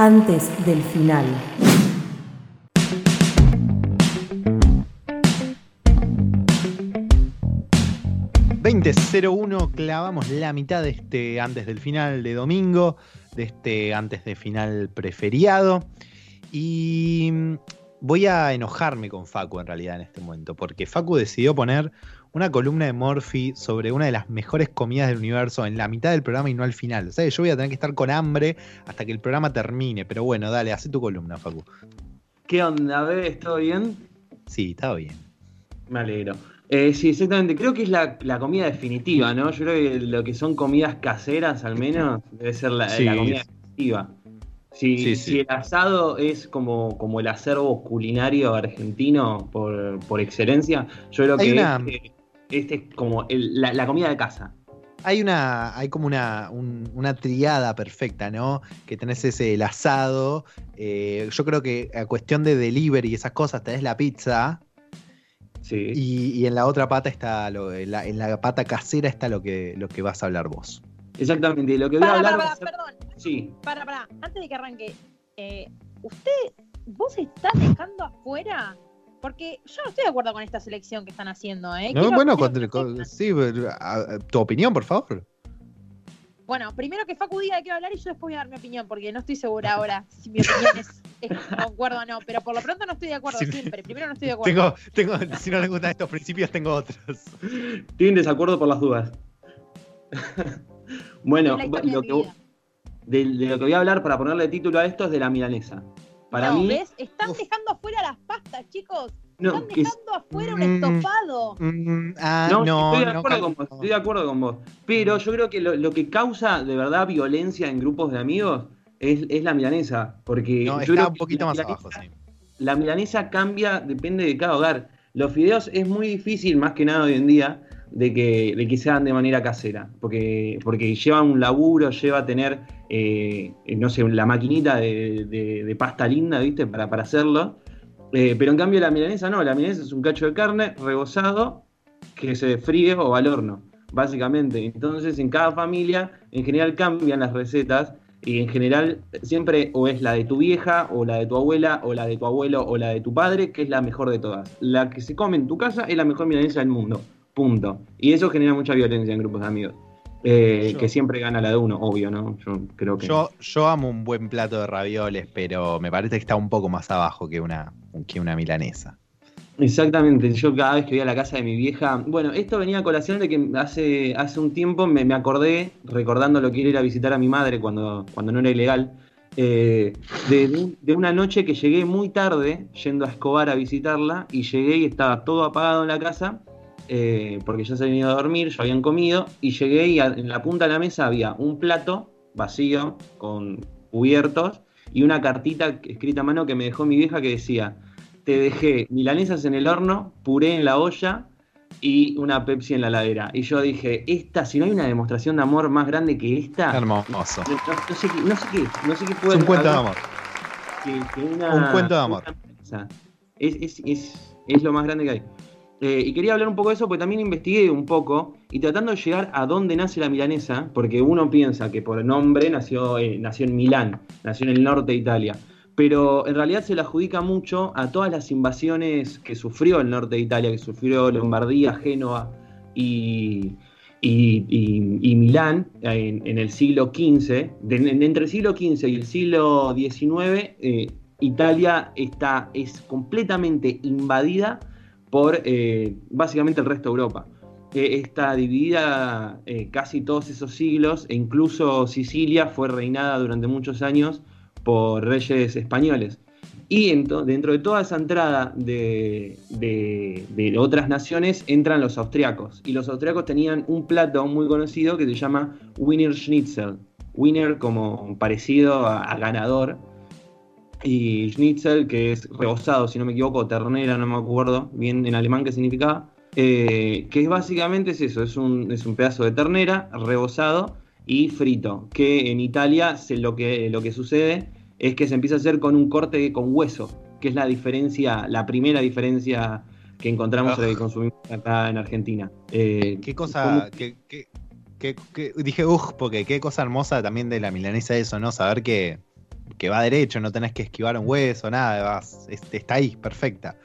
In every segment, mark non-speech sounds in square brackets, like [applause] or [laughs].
antes del final. ...20.01, clavamos la mitad de este antes del final de domingo, de este antes de final preferiado. Y voy a enojarme con Facu en realidad en este momento, porque Facu decidió poner una columna de Morphy sobre una de las mejores comidas del universo en la mitad del programa y no al final. O sea, yo voy a tener que estar con hambre hasta que el programa termine. Pero bueno, dale, hace tu columna, Facu. ¿Qué onda, ¿Ves? ¿Todo bien? Sí, está bien. Me alegro. Eh, sí, exactamente. Creo que es la, comida definitiva, ¿no? Yo creo que lo que son comidas caseras, al menos, debe ser la, comida definitiva. Si, si, el asado es como, como el acervo culinario argentino por, por excelencia, yo creo que este, este, es como la, comida de casa. Hay una, hay como una, una triada perfecta, ¿no? Que tenés ese el asado. Eh, yo creo que a cuestión de delivery y esas cosas, tenés la pizza. Sí. Y, en la otra pata está lo, en, la, en la pata casera está lo que, lo que vas a hablar vos. Exactamente, lo que voy a hablar. Para, perdón. Sí. Para, para, antes de que arranque, eh, ¿usted, vos estás dejando afuera? Porque yo no estoy de acuerdo con esta selección que están haciendo, ¿eh? No, bueno, sí, tu opinión, por favor. Bueno, primero que Facu diga de qué va a hablar y yo después voy a dar mi opinión, porque no estoy segura [laughs] ahora si mi opinión es, concuerdo o no, pero por lo pronto no estoy de acuerdo siempre. Primero no estoy de acuerdo. [laughs] Tengo, tengo, si no les gustan estos principios, tengo otros. Tienen desacuerdo por las dudas. [laughs] Bueno, de, lo que, voy a hablar para ponerle título a esto es de la milanesa. Para mí, ¿ves? Están dejando afuera las pastas, chicos. Están dejando afuera un estofado. Mm, ah, no, estoy de acuerdo con vos, estoy de acuerdo con vos. Pero yo creo que lo, que causa de verdad violencia en grupos de amigos es, la milanesa. Porque yo está un poquito más abajo, sí. La milanesa cambia, depende de cada hogar. Los fideos es muy difícil, más que nada hoy en día, de que, de que se de manera casera, porque, porque lleva un laburo, lleva tener, eh, no sé, la maquinita de, pasta linda, ¿viste? Para, para hacerlo. Eh, pero en cambio la milanesa no, la milanesa es un cacho de carne rebozado que se fríe o al horno, básicamente. Entonces en cada familia en general cambian las recetas y en general siempre o es la de tu vieja o la de tu abuela o la de tu abuelo o la de tu padre, que es la mejor de todas. La que se come en tu casa es la mejor milanesa del mundo. Punto. Y eso genera mucha violencia en grupos de amigos. Eh, que siempre gana la de uno, obvio, ¿no? Yo creo que. Yo, yo amo un buen plato de ravioles, pero me parece que está un poco más abajo que una, que una milanesa. Exactamente, yo cada vez que voy a la casa de mi vieja, bueno, esto venía a colación de que hace, hace un tiempo me, acordé, recordando lo que era ir a visitar a mi madre cuando, cuando no era ilegal, eh, de, de, una noche que llegué muy tarde yendo a Escobar a visitarla y llegué y estaba todo apagado en la casa eh, porque ya se habían ido a dormir, ya habían comido, y llegué y en la punta de la mesa había un plato vacío con cubiertos y una cartita escrita a mano que me dejó mi vieja que decía, te dejé milanesas en el horno, puré en la olla y una Pepsi en la ladera. Y yo dije, esta, si no hay una demostración de amor más grande que esta... Hermoso. No, sé, qué, no sé qué, no sé qué puede... Es un cuento de amor. un cuento de amor. Es, es, es, es lo más grande que hay. Eh, y quería hablar un poco de eso porque también investigué un poco y tratando de llegar a dónde nace la milanesa, porque uno piensa que por nombre nació, eh, nació en Milán, nació en el norte de Italia, pero en realidad se le adjudica mucho a todas las invasiones que sufrió el norte de Italia, que sufrió Lombardía, Génova y, y, Milán en, el siglo XV. entre el siglo XV y el siglo XIX, eh, Italia está, es completamente invadida por eh, básicamente el resto de Europa. está dividida eh, casi todos esos siglos e incluso Sicilia fue reinada durante muchos años por reyes españoles. Y dentro de toda esa entrada de, otras naciones entran los austriacos. Y los austriacos tenían un plato muy conocido que se llama Wiener Schnitzel. Wiener como parecido a ganador y Schnitzel, que es rebozado, si no me equivoco, ternera, no me acuerdo bien en alemán qué significaba, eh, que es básicamente es eso, es un, es un pedazo de ternera rebozado y frito, que en Italia se, lo, que, lo que sucede es que se empieza a hacer con un corte con hueso, que es la diferencia, la primera diferencia que encontramos de que consumimos acá en Argentina. Eh, ¿Qué cosa? dije, uff, porque qué cosa hermosa también de la milanesa eso, ¿no? Saber que que va derecho, no tenés que esquivar un hueso, nada, vas, está ahí, perfecta.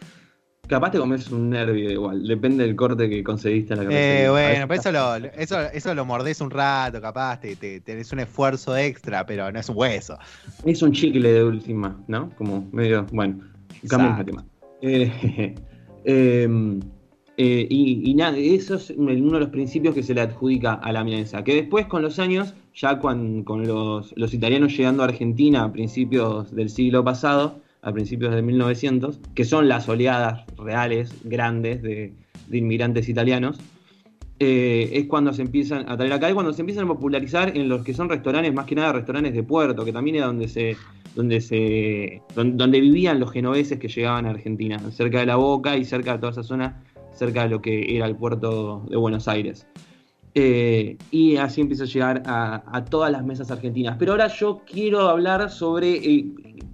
Capaz te comes un nervio igual, depende del corte que conseguiste en la cabeza. Eh, bueno, pero eso lo, eso, eso lo mordés un rato, capaz, te, tenés un esfuerzo extra, pero no es un hueso. Es un chicle de última, ¿no? Como medio, bueno, cambiamos de tema. Eh, [laughs] em, eh, y, nada, eso es uno de los principios que se le adjudica a la milanesa. Que después, con los años, ya con, los, italianos llegando a Argentina a principios del siglo pasado, a principios de 1900, que son las oleadas reales, grandes, de, inmigrantes italianos, eh, es cuando se empiezan a traer acá y cuando se empiezan a popularizar en los que son restaurantes, más que nada restaurantes de puerto, que también es donde se donde se donde, vivían los genoveses que llegaban a Argentina, cerca de la Boca y cerca de toda esa zona cerca de lo que era el puerto de Buenos Aires. Eh, y así empieza a llegar a, todas las mesas argentinas. Pero ahora yo quiero hablar sobre eh,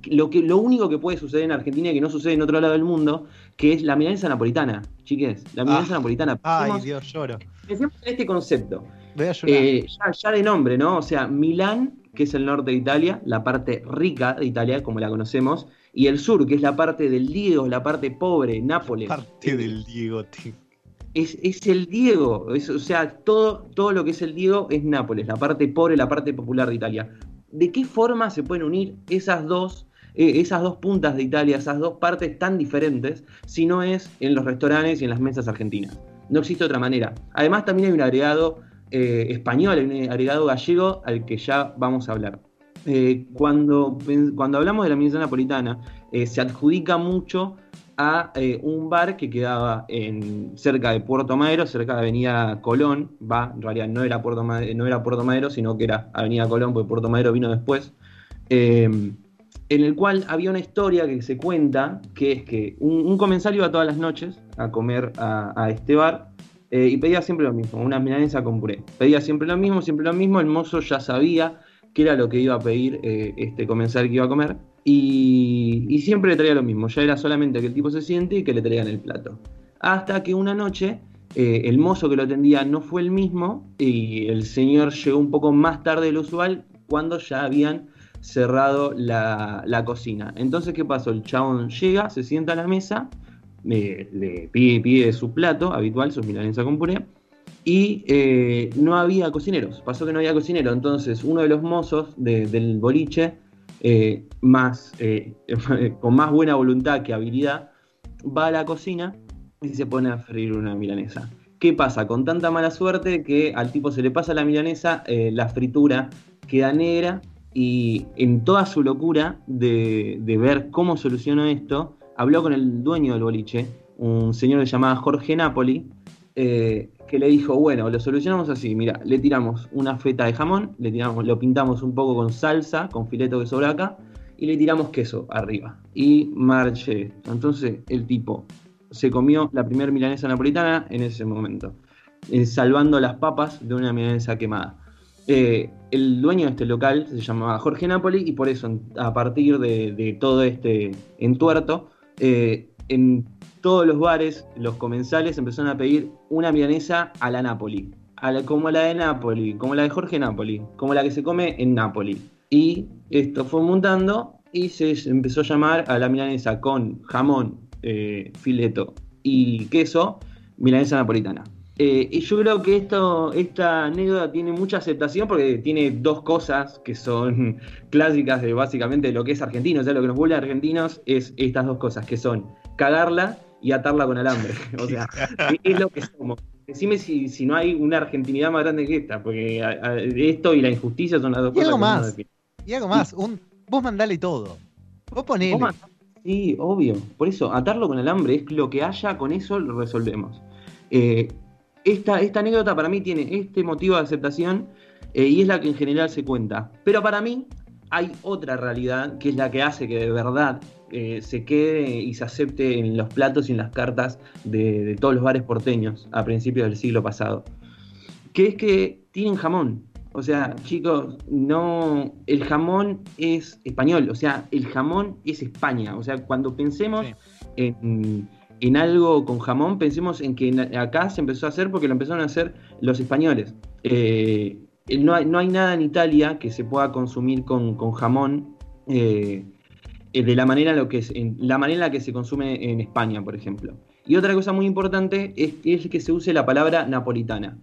lo, que, lo único que puede suceder en Argentina y que no sucede en otro lado del mundo, que es la milanesa napolitana, chiques. La milanesa ah. napolitana. Ay, Dios, lloro. en este concepto. Eh, ya, ya, de nombre, ¿no? O sea, Milán, que es el norte de Italia, la parte rica de Italia, como la conocemos, y el sur, que es la parte del Diego, la parte pobre, Nápoles. Parte del Diego, tío. Es, el Diego, o sea, todo, todo lo que es el Diego es Nápoles, la parte pobre, la parte popular de Italia. ¿De qué forma se pueden unir esas dos, eh, esas dos puntas de Italia, esas dos partes tan diferentes, si no es en los restaurantes y en las mesas argentinas? No existe otra manera. Además, también hay un agregado eh, español, hay un agregado gallego al que ya vamos a hablar. Eh, cuando, cuando hablamos de la milanesa napolitana, se adjudica mucho a eh, un bar que quedaba en, cerca de Puerto Madero, cerca de Avenida Colón, va, en realidad no era Puerto, Madero, no era Puerto Madero, sino que era Avenida Colón, porque Puerto Madero vino después, en el cual había una historia que se cuenta, que es que un, comensal iba todas las noches a comer a, este bar, y pedía siempre lo mismo, una milanesa con puré. Pedía siempre lo mismo, siempre lo mismo, el mozo ya sabía qué era lo que iba a pedir eh, este comensal que iba a comer. Y, siempre le traía lo mismo, ya era solamente que el tipo se siente y que le traigan el plato. Hasta que una noche eh, el mozo que lo atendía no fue el mismo y el señor llegó un poco más tarde de lo usual cuando ya habían cerrado la, cocina. Entonces, ¿qué pasó? El chabón llega, se sienta a la mesa, le pide, pide su plato habitual, su milanesa con puré, y eh, no había cocineros. Pasó que no había cocinero. Entonces, uno de los mozos del boliche, eh, más, eh, [laughs] con más buena voluntad que habilidad, va a la cocina y se pone a freír una milanesa. ¿Qué pasa? Con tanta mala suerte que al tipo se le pasa la milanesa, la fritura queda negra y en toda su locura de, ver cómo solucionó esto, habló con el dueño del boliche, un señor que se llamaba Jorge Napoli, que le dijo, bueno, lo solucionamos así, mira, le tiramos una feta de jamón, le tiramos, lo pintamos un poco con salsa, con fileto de sobraca, y le tiramos queso arriba. Y marche. Entonces el tipo se comió la primera milanesa napolitana en ese momento, eh, salvando las papas de una milanesa quemada. Eh, el dueño de este local se llamaba Jorge Napoli y por eso a partir de, todo este entuerto, eh, en todos los bares, los comensales empezaron a pedir una milanesa a la Napoli, como la de Napoli, como la de Jorge Napoli, como la que se come en Napoli. Y esto fue montando y se empezó a llamar a la milanesa con jamón, eh, fileto y queso, milanesa napolitana. Eh, y yo creo que esto, esta anécdota tiene mucha aceptación porque tiene dos cosas que son [laughs] clásicas de básicamente lo que es argentino. O sea, lo que nos vuelve a argentinos es estas dos cosas, que son cagarla y atarla con alambre. [laughs] O sea, es lo que somos. Decime si, si, no hay una argentinidad más grande que esta, porque esto y la injusticia son las dos cosas. Y algo más. Y algo más. Un, vos mandale todo. Vos ponele. sí, obvio. Por eso, atarlo con alambre es lo que haya, con eso lo resolvemos. Eh, esta, esta anécdota para mí tiene este motivo de aceptación eh, y es la que en general se cuenta. Pero para mí hay otra realidad que es la que hace que de verdad eh, se quede y se acepte en los platos y en las cartas de, todos los bares porteños a principios del siglo pasado. Que es que tienen jamón. O sea, chicos, no. El jamón es español, o sea, el jamón es España. O sea, cuando pensemos en, algo con jamón, pensemos en que acá se empezó a hacer porque lo empezaron a hacer los españoles. Eh, no, hay, no, hay, nada en Italia que se pueda consumir con, con jamón eh, de la manera, lo que es, en, la manera en la que se consume en España, por ejemplo. Y otra cosa muy importante es, que se use la palabra napolitana.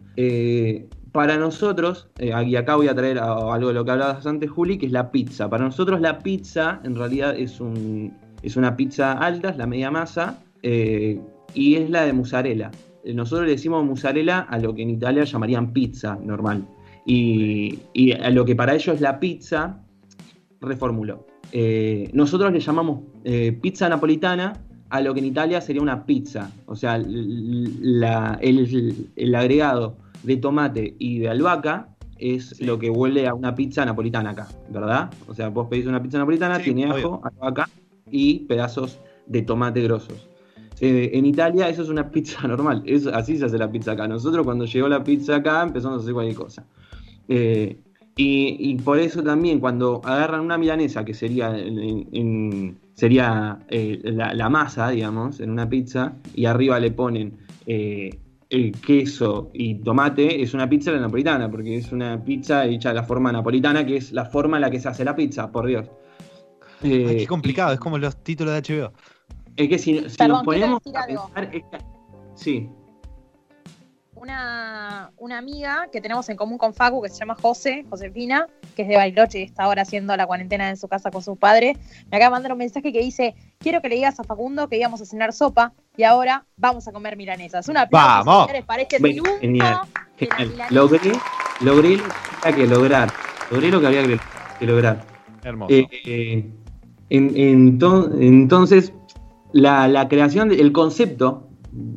para nosotros, y acá voy a traer algo de lo que hablabas antes, Juli, que es la pizza. Para nosotros la pizza en realidad es, un, es una pizza alta, es la media masa, y es la de mozzarella. Nosotros le decimos mozzarella a lo que en Italia llamarían pizza normal. Y, a lo que para ellos es la pizza, reformuló. Eh, nosotros le llamamos eh, pizza napolitana a lo que en Italia sería una pizza. O sea, el, agregado de tomate y de albahaca es lo que huele a una pizza napolitana acá, ¿verdad? O sea, vos pedís una pizza napolitana, tiene ajo, albahaca y pedazos de tomate grosos. Eh, en Italia eso es una pizza [laughs] normal, así se hace la pizza acá. Nosotros cuando llegó la pizza acá empezamos a hacer cualquier cosa. Eh, y, por eso también cuando agarran una milanesa, que sería, sería eh, la, masa, digamos, en una pizza, y arriba le ponen el queso y tomate, es una pizza la napolitana, porque es una pizza hecha de la forma napolitana, que es la forma en la que se hace la pizza, por Dios. qué complicado, es como los títulos de HBO. Es que si, nos ponemos a pensar. Sí. Una, una, amiga que tenemos en común con Facu, que se llama José, Josefina, que es de Bariloche y está ahora haciendo la cuarentena en su casa con sus padres, me acaba de mandar un mensaje que dice: Quiero que le digas a Facundo que íbamos a cenar sopa y ahora vamos a comer milanesas. Una ¡Vamos! para este Genial, Logré, logré lo que había que lograr. Logré lo que había que lograr. Hermoso. Eh, eh, entonces, la, creación, del concepto,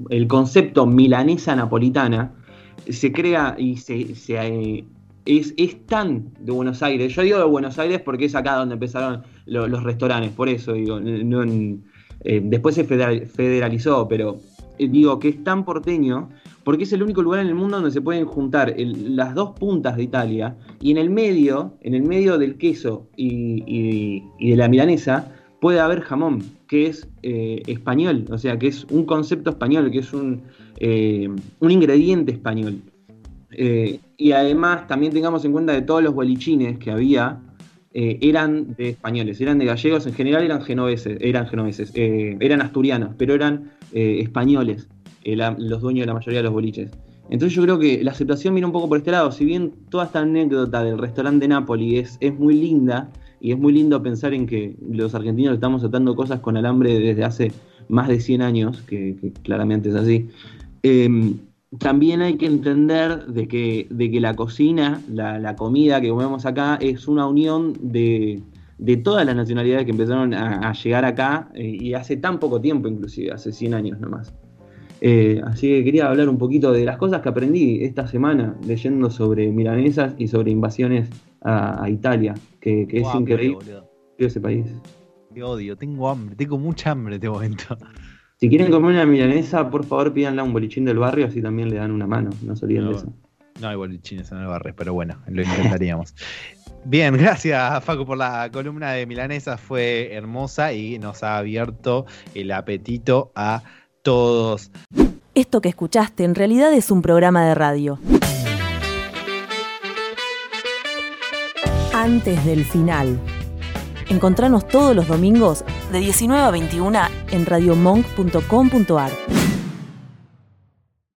el concepto milanesa napolitana, se crea y se, eh, es, es, tan de Buenos Aires. Yo digo de Buenos Aires porque es acá donde empezaron los restaurantes, por eso digo. Eh, después se federalizó, pero eh, digo que es tan porteño porque es el único lugar en el mundo donde se pueden juntar las dos puntas de Italia y en el medio, en el medio del queso y de la milanesa, puede haber jamón, que es eh, español, o sea, que es un concepto español, que es un, eh, un ingrediente español. Eh, y además también tengamos en cuenta que todos los bolichines que había eran de españoles, eran de gallegos, en general eran genoveses, eran genoveses, eran asturianos, pero eran españoles, los dueños de la mayoría de los boliches. Entonces yo creo que la aceptación viene un poco por este lado, si bien toda esta anécdota del restaurante de Nápoles es, es muy linda, y es muy lindo pensar en que los argentinos estamos atando cosas con alambre desde hace más de 100 años, que, claramente es así. Em, también hay que entender de que, de que la cocina, la, comida que comemos acá, es una unión de, todas las nacionalidades que empezaron a, llegar acá eh, y hace tan poco tiempo, inclusive, hace 100 años nomás. Eh, así que quería hablar un poquito de las cosas que aprendí esta semana leyendo sobre milanesas y sobre invasiones a, Italia, que, es increíble ese país. Qué odio, tengo hambre, tengo mucha hambre en este momento. Si quieren comer una milanesa, por favor pídanla a un bolichín del barrio, así también le dan una mano, no se olviden de eso. No hay bolichines en el barrio, pero bueno, lo intentaríamos. Bien, gracias Facu por la columna de Milanesa, fue hermosa y nos ha abierto el apetito a todos. Esto que escuchaste en realidad es un programa de radio. antes del final. Encontranos todos los domingos de 19 a 21 en radiomonk.com.ar.